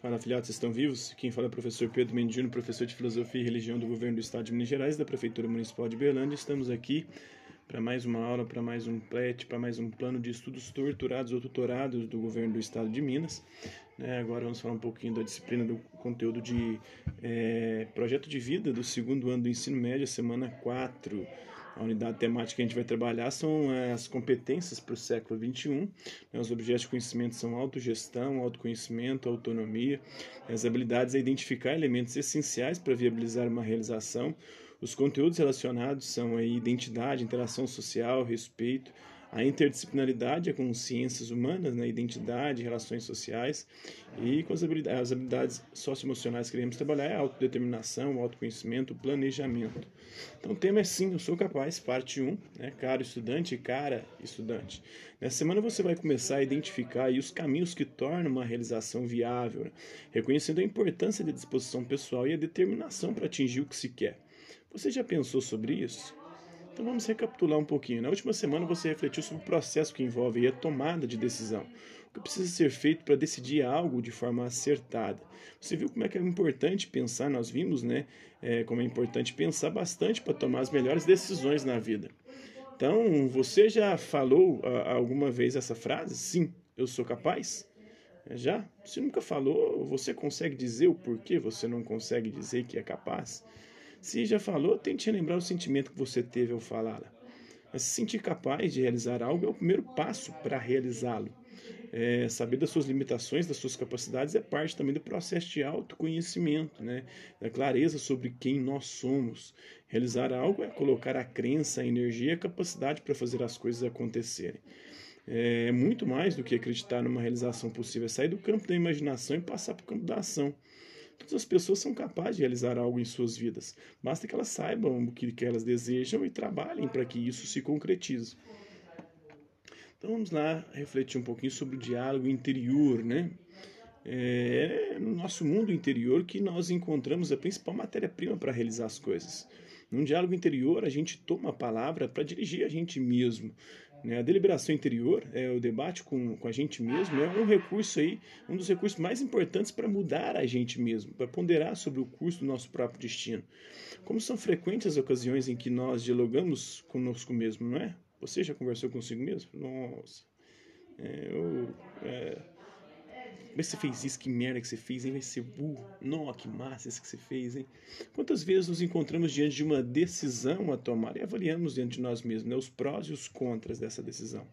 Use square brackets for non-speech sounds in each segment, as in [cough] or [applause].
Fala, afiliados, estão vivos? Quem fala é o professor Pedro Mendino, professor de Filosofia e Religião do Governo do Estado de Minas Gerais, da Prefeitura Municipal de Berlândia. Estamos aqui para mais uma aula, para mais um PLET, para mais um plano de estudos torturados ou tutorados do Governo do Estado de Minas. Né? Agora vamos falar um pouquinho da disciplina do conteúdo de é, projeto de vida do segundo ano do ensino médio, semana 4. A unidade temática que a gente vai trabalhar são eh, as competências para o século XXI. Né? Os objetos de conhecimento são autogestão, autoconhecimento, autonomia. As habilidades é identificar elementos essenciais para viabilizar uma realização. Os conteúdos relacionados são a identidade, interação social, respeito, a interdisciplinaridade é com ciências humanas, né, identidade, relações sociais, e com as habilidades, as habilidades socioemocionais que queremos trabalhar é autodeterminação, autoconhecimento, planejamento. Então o tema é sim, eu sou capaz, parte 1, né, caro estudante e cara estudante. Nessa semana você vai começar a identificar os caminhos que tornam uma realização viável, né, reconhecendo a importância da disposição pessoal e a determinação para atingir o que se quer. Você já pensou sobre isso? Então vamos recapitular um pouquinho. Na última semana você refletiu sobre o processo que envolve a tomada de decisão. O que precisa ser feito para decidir algo de forma acertada. Você viu como é que é importante pensar, nós vimos, né? É, como é importante pensar bastante para tomar as melhores decisões na vida. Então, você já falou a, alguma vez essa frase? Sim, eu sou capaz? É, já? Se nunca falou, você consegue dizer o porquê você não consegue dizer que é capaz? Se já falou, tente lembrar o sentimento que você teve ao falá-la. Se sentir capaz de realizar algo é o primeiro passo para realizá-lo. É, saber das suas limitações, das suas capacidades é parte também do processo de autoconhecimento, né? da clareza sobre quem nós somos. Realizar algo é colocar a crença, a energia e a capacidade para fazer as coisas acontecerem. É muito mais do que acreditar numa realização possível, é sair do campo da imaginação e passar para o campo da ação. Todas as pessoas são capazes de realizar algo em suas vidas. Basta que elas saibam o que, que elas desejam e trabalhem para que isso se concretize. Então vamos lá refletir um pouquinho sobre o diálogo interior, né? É no nosso mundo interior que nós encontramos a principal matéria-prima para realizar as coisas. Num diálogo interior, a gente toma a palavra para dirigir a gente mesmo. Né? A deliberação interior, é, o debate com, com a gente mesmo, é um recurso aí, um dos recursos mais importantes para mudar a gente mesmo, para ponderar sobre o curso do nosso próprio destino. Como são frequentes as ocasiões em que nós dialogamos conosco mesmo, não é? Você já conversou consigo mesmo? Nossa, é, eu, é, como você fez isso? Que merda que você fez, hein? Vai ser burro. Nossa, que massa isso que você fez, hein? Quantas vezes nos encontramos diante de uma decisão a tomar e avaliamos diante de nós mesmos né, os prós e os contras dessa decisão?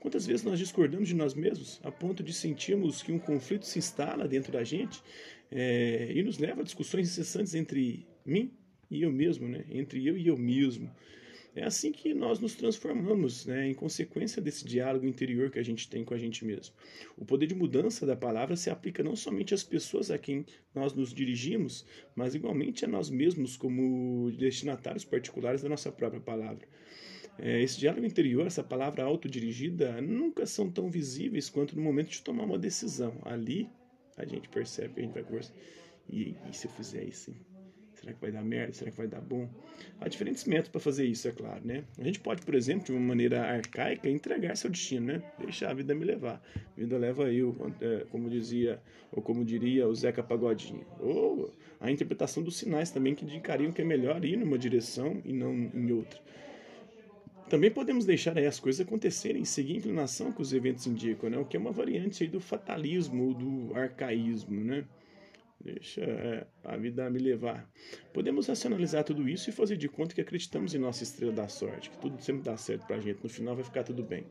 Quantas vezes nós discordamos de nós mesmos a ponto de sentirmos que um conflito se instala dentro da gente é, e nos leva a discussões incessantes entre mim e eu mesmo, né? Entre eu e eu mesmo. É assim que nós nos transformamos, né, em consequência desse diálogo interior que a gente tem com a gente mesmo. O poder de mudança da palavra se aplica não somente às pessoas a quem nós nos dirigimos, mas igualmente a nós mesmos como destinatários particulares da nossa própria palavra. É, esse diálogo interior, essa palavra autodirigida, nunca são tão visíveis quanto no momento de tomar uma decisão. Ali a gente percebe a gente vai conversar. E, e se eu fizer isso? Hein? Será que vai dar merda? Será que vai dar bom? Há diferentes métodos para fazer isso, é claro, né? A gente pode, por exemplo, de uma maneira arcaica, entregar seu destino, né? Deixar a vida me levar. A vida leva eu, é, como dizia, ou como diria o Zeca Pagodinho. Ou a interpretação dos sinais também que indicariam que é melhor ir numa direção e não em outra. Também podemos deixar as coisas acontecerem seguir a inclinação que os eventos indicam, né? O que é uma variante do fatalismo ou do arcaísmo, né? Deixa é, a vida me levar. Podemos racionalizar tudo isso e fazer de conta que acreditamos em nossa estrela da sorte, que tudo sempre dá certo pra gente, no final vai ficar tudo bem.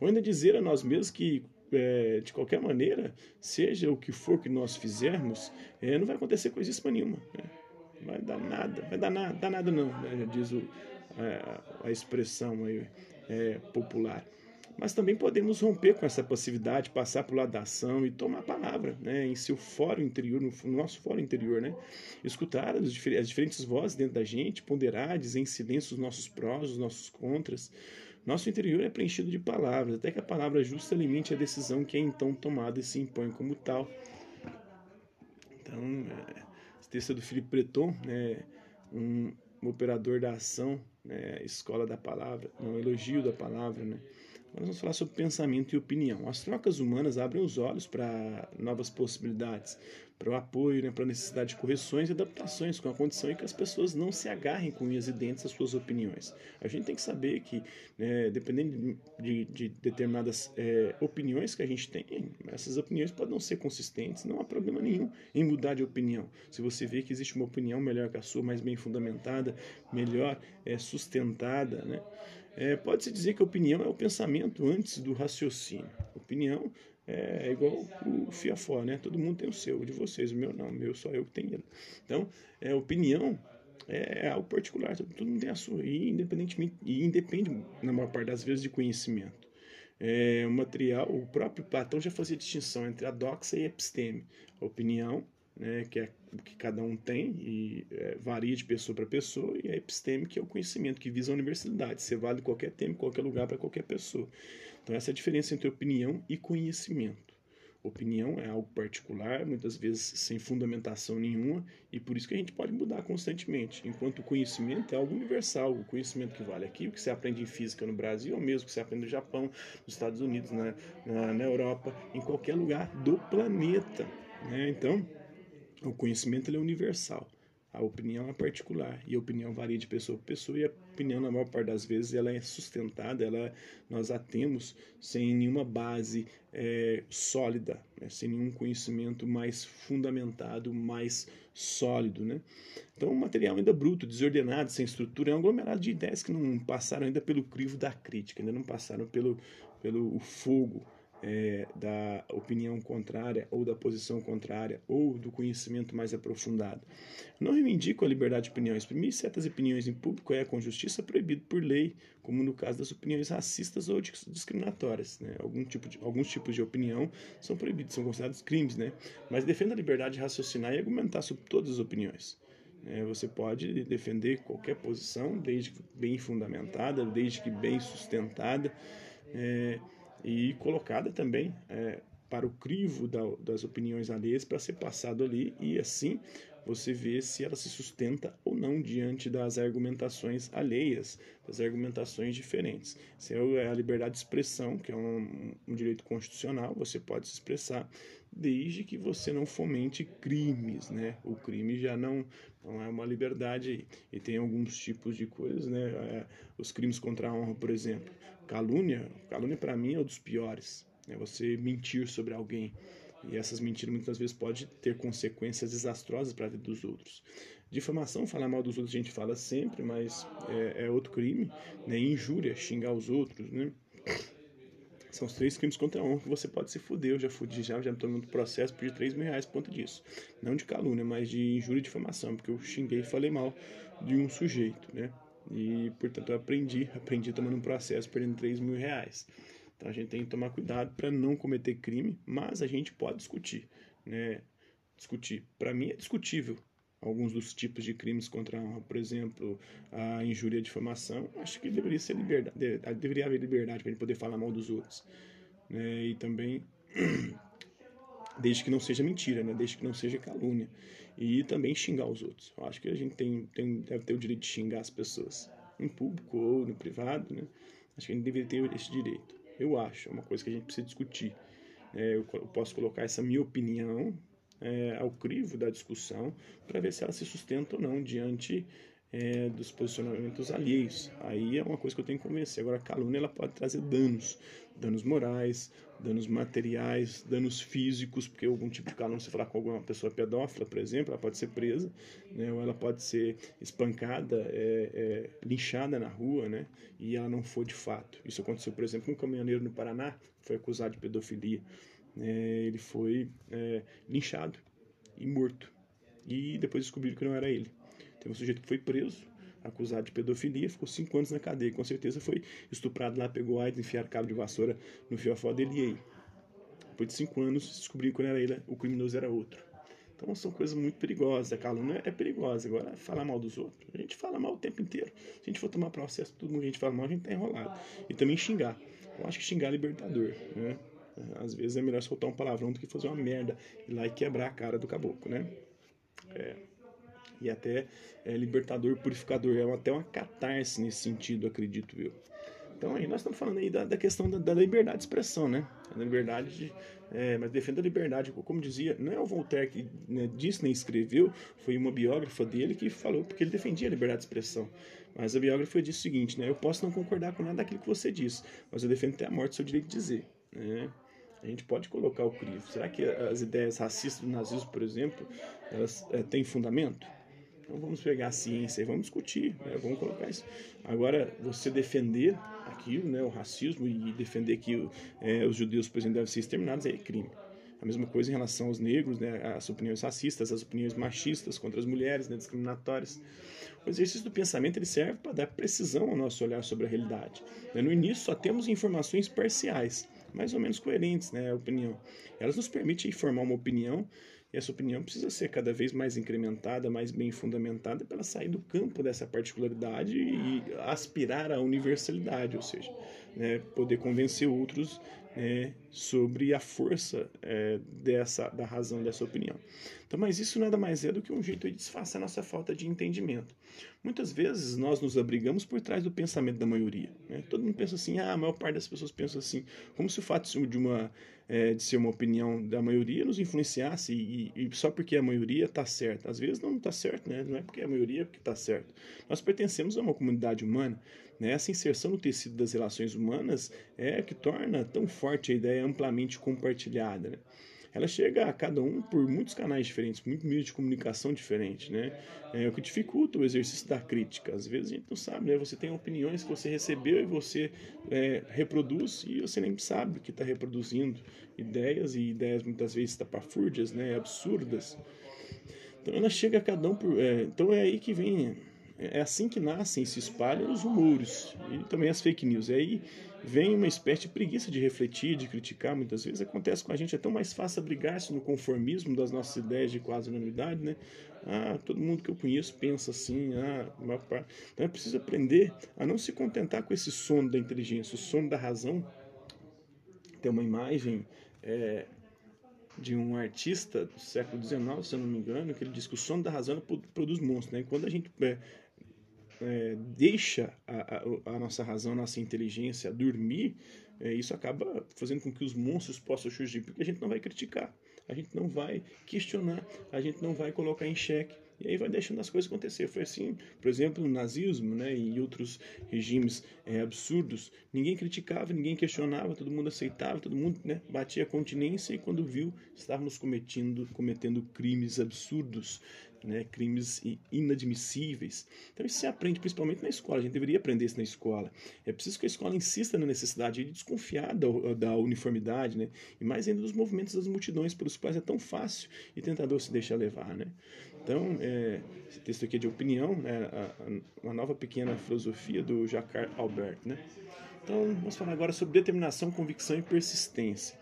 Ou ainda dizer a nós mesmos que, é, de qualquer maneira, seja o que for que nós fizermos, é, não vai acontecer coisíssima nenhuma. Né? Vai dar nada, vai dar nada, dá nada não, né? diz o, a, a expressão aí, é, popular mas também podemos romper com essa passividade, passar para o lado da ação e tomar a palavra, né, em seu fórum interior, no, nosso fórum interior, né, escutar as, diferentes vozes dentro da gente, ponderar, dizer em silêncio os nossos prós, os nossos contras. Nosso interior é preenchido de palavras, até que a palavra justa alimente a decisão que é então tomada e se impõe como tal. Então, é, esse texto é do Felipe Breton, né, um, um operador da ação, né, escola da palavra, um elogio da palavra, né, Nós vamos falar sobre pensamento e opinião. As trocas humanas abrem os olhos para novas possibilidades, para o apoio, né, para a necessidade de correções e adaptações com a condição em que as pessoas não se agarrem com unhas e dentes às suas opiniões. A gente tem que saber que, né, dependendo de, de determinadas é, opiniões que a gente tem, essas opiniões podem não ser consistentes, não há problema nenhum em mudar de opinião. Se você vê que existe uma opinião melhor que a sua, mais bem fundamentada, melhor é, sustentada, né? É, Pode-se dizer que a opinião é o pensamento antes do raciocínio. Opinião é igual o fiafó, né? Todo mundo tem o seu, o de vocês, o meu não, o meu só eu que tenho ele. Então, é, opinião é algo particular, todo mundo tem a sua, e independentemente, e independe, na maior parte das vezes, de conhecimento. É, o material, o próprio Platão já fazia distinção entre a doxa e a episteme. A opinião né, que é o que cada um tem e é, varia de pessoa para pessoa, e a episteme, que é o conhecimento que visa a universalidade, ser válido em qualquer tema, em qualquer lugar, para qualquer pessoa. Então, essa é a diferença entre opinião e conhecimento. Opinião é algo particular, muitas vezes sem fundamentação nenhuma, e por isso que a gente pode mudar constantemente. Enquanto o conhecimento é algo universal, o conhecimento que vale aqui, o que você aprende em física no Brasil, é o mesmo que você aprende no Japão, nos Estados Unidos, na, na, na Europa, em qualquer lugar do planeta. Né? Então, o conhecimento é universal. A opinião é particular e a opinião varia de pessoa para pessoa e a opinião na maior parte das vezes ela é sustentada, ela nós a temos sem nenhuma base é, sólida, né? sem nenhum conhecimento mais fundamentado, mais sólido, né? Então o material ainda bruto, desordenado, sem estrutura é um aglomerado de ideias que não passaram ainda pelo crivo da crítica, ainda não passaram pelo pelo fogo é, da opinião contrária ou da posição contrária ou do conhecimento mais aprofundado. Não reivindico a liberdade de opinião. Exprimir certas opiniões em público é, com justiça, proibido por lei, como no caso das opiniões racistas ou discriminatórias. Né? Algum tipo de, alguns tipos de opinião são proibidos, são considerados crimes, né? mas defenda a liberdade de raciocinar e argumentar sobre todas as opiniões. É, você pode defender qualquer posição, desde que bem fundamentada, desde que bem sustentada. É, e colocada também é, para o crivo da, das opiniões alheias para ser passado ali e assim você vê se ela se sustenta ou não diante das argumentações alheias, das argumentações diferentes. Se é a liberdade de expressão, que é um, um direito constitucional, você pode se expressar desde que você não fomente crimes, né? O crime já não, não é uma liberdade e tem alguns tipos de coisas, né? É, os crimes contra a honra, por exemplo, calúnia, calúnia para mim é um dos piores. É você mentir sobre alguém e essas mentiras muitas vezes pode ter consequências desastrosas para a vida dos outros. Difamação, falar mal dos outros a gente fala sempre, mas é, é outro crime, né? Injúria, xingar os outros, né? São os três crimes contra a honra que você pode se fuder. Eu já fudi, já, já me tomei um processo, pedi 3 mil reais por conta disso. Não de calúnia, mas de injúria e difamação, porque eu xinguei e falei mal de um sujeito, né? E, portanto, eu aprendi, aprendi tomando um processo, perdendo 3 mil reais. Então a gente tem que tomar cuidado para não cometer crime, mas a gente pode discutir, né? Discutir. Para mim é discutível alguns dos tipos de crimes contra a honra, por exemplo, a injúria e difamação, acho que deveria ser liberdade, deveria haver liberdade para gente poder falar mal dos outros, né? E também [clears throat] desde que não seja mentira, né? Desde que não seja calúnia e também xingar os outros. Eu acho que a gente tem, tem deve ter o direito de xingar as pessoas, em público ou no privado, né? Acho que a gente deveria ter esse direito. Eu acho, é uma coisa que a gente precisa discutir. É, eu posso colocar essa minha opinião é, ao crivo da discussão para ver se ela se sustenta ou não diante é, dos posicionamentos alheios. Aí é uma coisa que eu tenho que convencer. Agora, a calúnia ela pode trazer danos, danos morais, danos materiais, danos físicos, porque algum tipo de calúnia, se falar com alguma pessoa pedófila, por exemplo, ela pode ser presa, né, ou ela pode ser espancada, é, é, linchada na rua, né, e ela não foi de fato. Isso aconteceu, por exemplo, com um caminhoneiro no Paraná, foi acusado de pedofilia é, ele foi é, linchado e morto. E depois descobriram que não era ele. Teve um sujeito que foi preso, acusado de pedofilia, ficou cinco anos na cadeia. Com certeza foi estuprado lá, pegou AIDS, enfiaram cabo de vassoura no fiofó dele e aí. Depois de cinco anos, descobriram que não era ele, o criminoso era outro. Então são coisas muito perigosas. A calúnia é perigosa. Agora, falar mal dos outros. A gente fala mal o tempo inteiro. Se a gente for tomar processo, todo mundo que a gente fala mal, a gente tá enrolado. E também xingar. Eu acho que xingar é libertador, né? Às vezes é melhor soltar um palavrão do que fazer uma merda ir lá e quebrar a cara do caboclo, né? É. E até é libertador, purificador, é até uma catarse nesse sentido, acredito eu. Então aí nós estamos falando aí da, da questão da, da, liberdade de expressão, né? A liberdade de, é, mas defende a liberdade, como dizia, não é o Voltaire que né, disse nem escreveu, foi uma biógrafa dele que falou porque ele defendia a liberdade de expressão. Mas a biógrafa disse o seguinte, né? Eu posso não concordar com nada daquilo que você disse, mas eu defendo até a morte o seu direito de dizer, né? A gente pode colocar o crivo. Será que as ideias racistas do nazismo, por exemplo, elas é, têm fundamento? Então vamos pegar a ciência e vamos discutir, né? vamos colocar isso. Agora, você defender aquilo, né, o racismo, e defender que é, os judeus, por exemplo, devem ser exterminados, é crime. A mesma coisa em relação aos negros, né, as opiniões racistas, as opiniões machistas contra as mulheres, né, discriminatórias. O exercício do pensamento ele serve para dar precisão ao nosso olhar sobre a realidade. Né. No início só temos informações parciais, mais ou menos coerentes, né, a opinião. Elas nos permitem formar uma opinião e essa opinião precisa ser cada vez mais incrementada, mais bem fundamentada, para sair do campo dessa particularidade e aspirar à universalidade, ou seja, né, poder convencer outros é, sobre a força é, dessa da razão dessa opinião. Então, mas isso nada mais é do que um jeito de disfarçar nossa falta de entendimento. Muitas vezes nós nos abrigamos por trás do pensamento da maioria. Né? Todo mundo pensa assim, ah, a maior parte das pessoas pensa assim, como se o fato de uma é, de ser uma opinião da maioria nos influenciasse e, e só porque a maioria está certa. Às vezes não está certo, né? Não é porque a maioria que está certo. Nós pertencemos a uma comunidade humana né? Essa inserção no tecido das relações humanas é que torna tão forte a ideia amplamente compartilhada. Né? Ela chega a cada um por muitos canais diferentes, muitos meios de comunicação diferentes, né? É o que dificulta o exercício da crítica. Às vezes a gente não sabe, né? Você tem opiniões que você recebeu e você é, reproduz e você nem sabe que está reproduzindo ideias e ideias muitas vezes tapafúrdias, né? Absurdas. Então ela chega a cada um por. É, então é aí que vem é assim que nascem e se espalham os rumores e também as fake news. E aí vem uma espécie de preguiça de refletir, de criticar. Muitas vezes acontece com a gente, é tão mais fácil abrigar-se no conformismo das nossas ideias de quase unanimidade, né? Ah, todo mundo que eu conheço pensa assim, ah. Então é preciso aprender a não se contentar com esse sono da inteligência, o sono da razão. Tem uma imagem é, de um artista do século XIX, se eu não me engano, que ele diz que o sono da razão produz monstros. Né? E quando a gente é, é, deixa a, a, a, nossa razão, a nossa inteligência dormir, é, isso acaba fazendo com que os monstros possam surgir, porque a gente não vai criticar, a gente não vai questionar, a gente não vai colocar em xeque. E aí vai deixando as coisas acontecer. Foi assim, por exemplo, no nazismo né, e outros regimes é, absurdos. Ninguém criticava, ninguém questionava, todo mundo aceitava, todo mundo né, batia continência e quando viu, estávamos cometendo, cometendo crimes absurdos né, crimes inadmissíveis. Então isso se aprende principalmente na escola, a gente deveria aprender isso na escola. É preciso que a escola insista na necessidade de desconfiar da, da uniformidade, né, e mais ainda dos movimentos das multidões pelos quais é tão fácil e tentador se deixar levar. Né. Então, é, esse texto aqui é de opinião, né, a, a, uma nova pequena filosofia do Jacques Albert. Né. Então, vamos falar agora sobre determinação, convicção e persistência.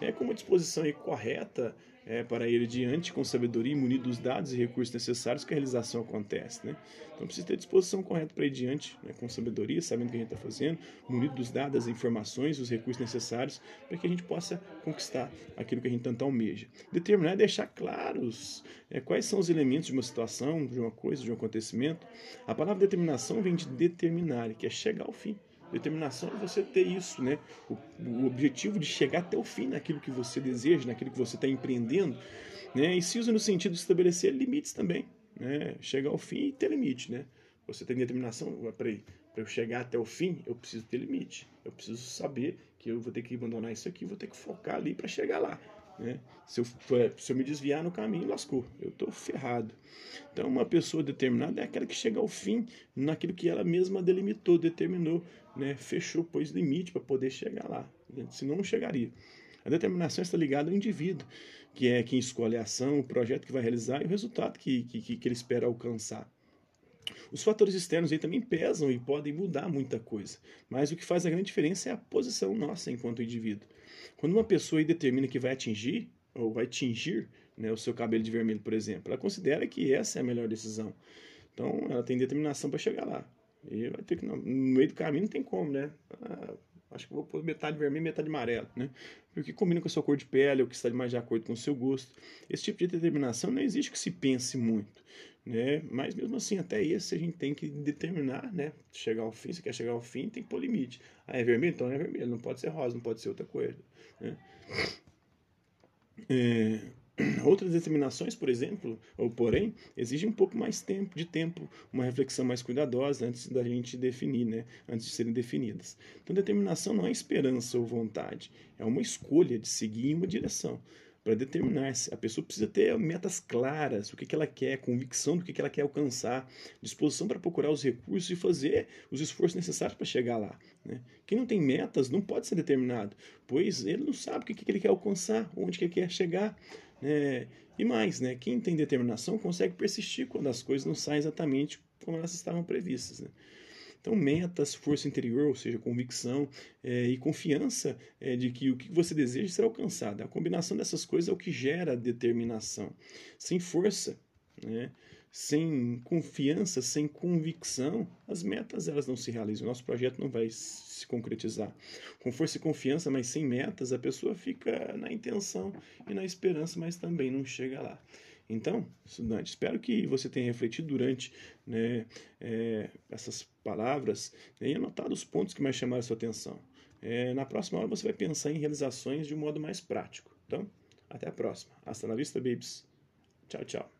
É com uma disposição correta é, para ir adiante com sabedoria e munido dos dados e recursos necessários que a realização acontece. Né? Então precisa ter disposição correta para ir adiante né, com sabedoria, sabendo o que a gente está fazendo, munido dos dados, as informações, os recursos necessários para que a gente possa conquistar aquilo que a gente tanto almeja. Determinar é deixar claros é, quais são os elementos de uma situação, de uma coisa, de um acontecimento. A palavra determinação vem de determinar, que é chegar ao fim. Determinação é você ter isso, né? O, o, objetivo de chegar até o fim naquilo que você deseja, naquilo que você está empreendendo, né? E se usa no sentido de estabelecer limites também, né? Chegar ao fim e ter limite, né? Você tem determinação, peraí, para eu chegar até o fim, eu preciso ter limite. Eu preciso saber que eu vou ter que abandonar isso aqui, vou ter que focar ali para chegar lá. Né? Se, eu, se eu me desviar no caminho, lascou. Eu estou ferrado. Então, uma pessoa determinada é aquela que chega ao fim naquilo que ela mesma delimitou, determinou, né? fechou, pôs limite para poder chegar lá. Né? Senão, não chegaria. A determinação está ligada ao indivíduo, que é quem escolhe a ação, o projeto que vai realizar e o resultado que, que, que ele espera alcançar. Os fatores externos aí também pesam e podem mudar muita coisa, mas o que faz a grande diferença é a posição nossa enquanto indivíduo. Quando uma pessoa determina que vai atingir ou vai tingir né, o seu cabelo de vermelho, por exemplo, ela considera que essa é a melhor decisão. Então, ela tem determinação para chegar lá. E vai ter que no meio do caminho não tem como, né? Ah, acho que vou pôr metade vermelho metade amarelo, né? Porque combina com a sua cor de pele, ou que está mais de acordo com o seu gosto. Esse tipo de determinação não existe que se pense muito. né? Mas mesmo assim, até esse a gente tem que determinar, né? Chegar ao fim, se quer chegar ao fim, tem que pôr limite. Ah, é vermelho? Então é vermelho, não pode ser rosa, não pode ser outra coisa. É, [clears throat] outras determinações, por exemplo, ou porém, exigem um pouco mais tempo, de tempo, uma reflexão mais cuidadosa antes da gente definir, né? Antes de serem definidas. Então, determinação não é esperança ou vontade, é uma escolha de seguir em uma direção para determinar-se. A pessoa precisa ter metas claras, o que, que ela quer, convicção do que, que ela quer alcançar, disposição para procurar os recursos e fazer os esforços necessários para chegar lá. Né? Quem não tem metas não pode ser determinado, pois ele não sabe o que, que ele quer alcançar, onde que ele quer chegar. Né? E mais, né? quem tem determinação consegue persistir quando as coisas não saem exatamente como elas estavam previstas. Né? Então, metas, força interior, ou seja, convicção é, e confiança é, de que o que você deseja será alcançado. A combinação dessas coisas é o que gera determinação. Sem força, né, sem confiança, sem convicção, as metas elas não se realizam. O nosso projeto não vai se concretizar. Com força e confiança, mas sem metas, a pessoa fica na intenção e na esperança, mas também não chega lá. Então, estudante, espero que você tenha refletido durante né, é, essas palavras né, e anotado os pontos que mais chamaram a sua atenção. É, na próxima hora você vai pensar em realizações de um modo mais prático. Então, até a próxima. Hasta la vista, babies. Tchau, tchau.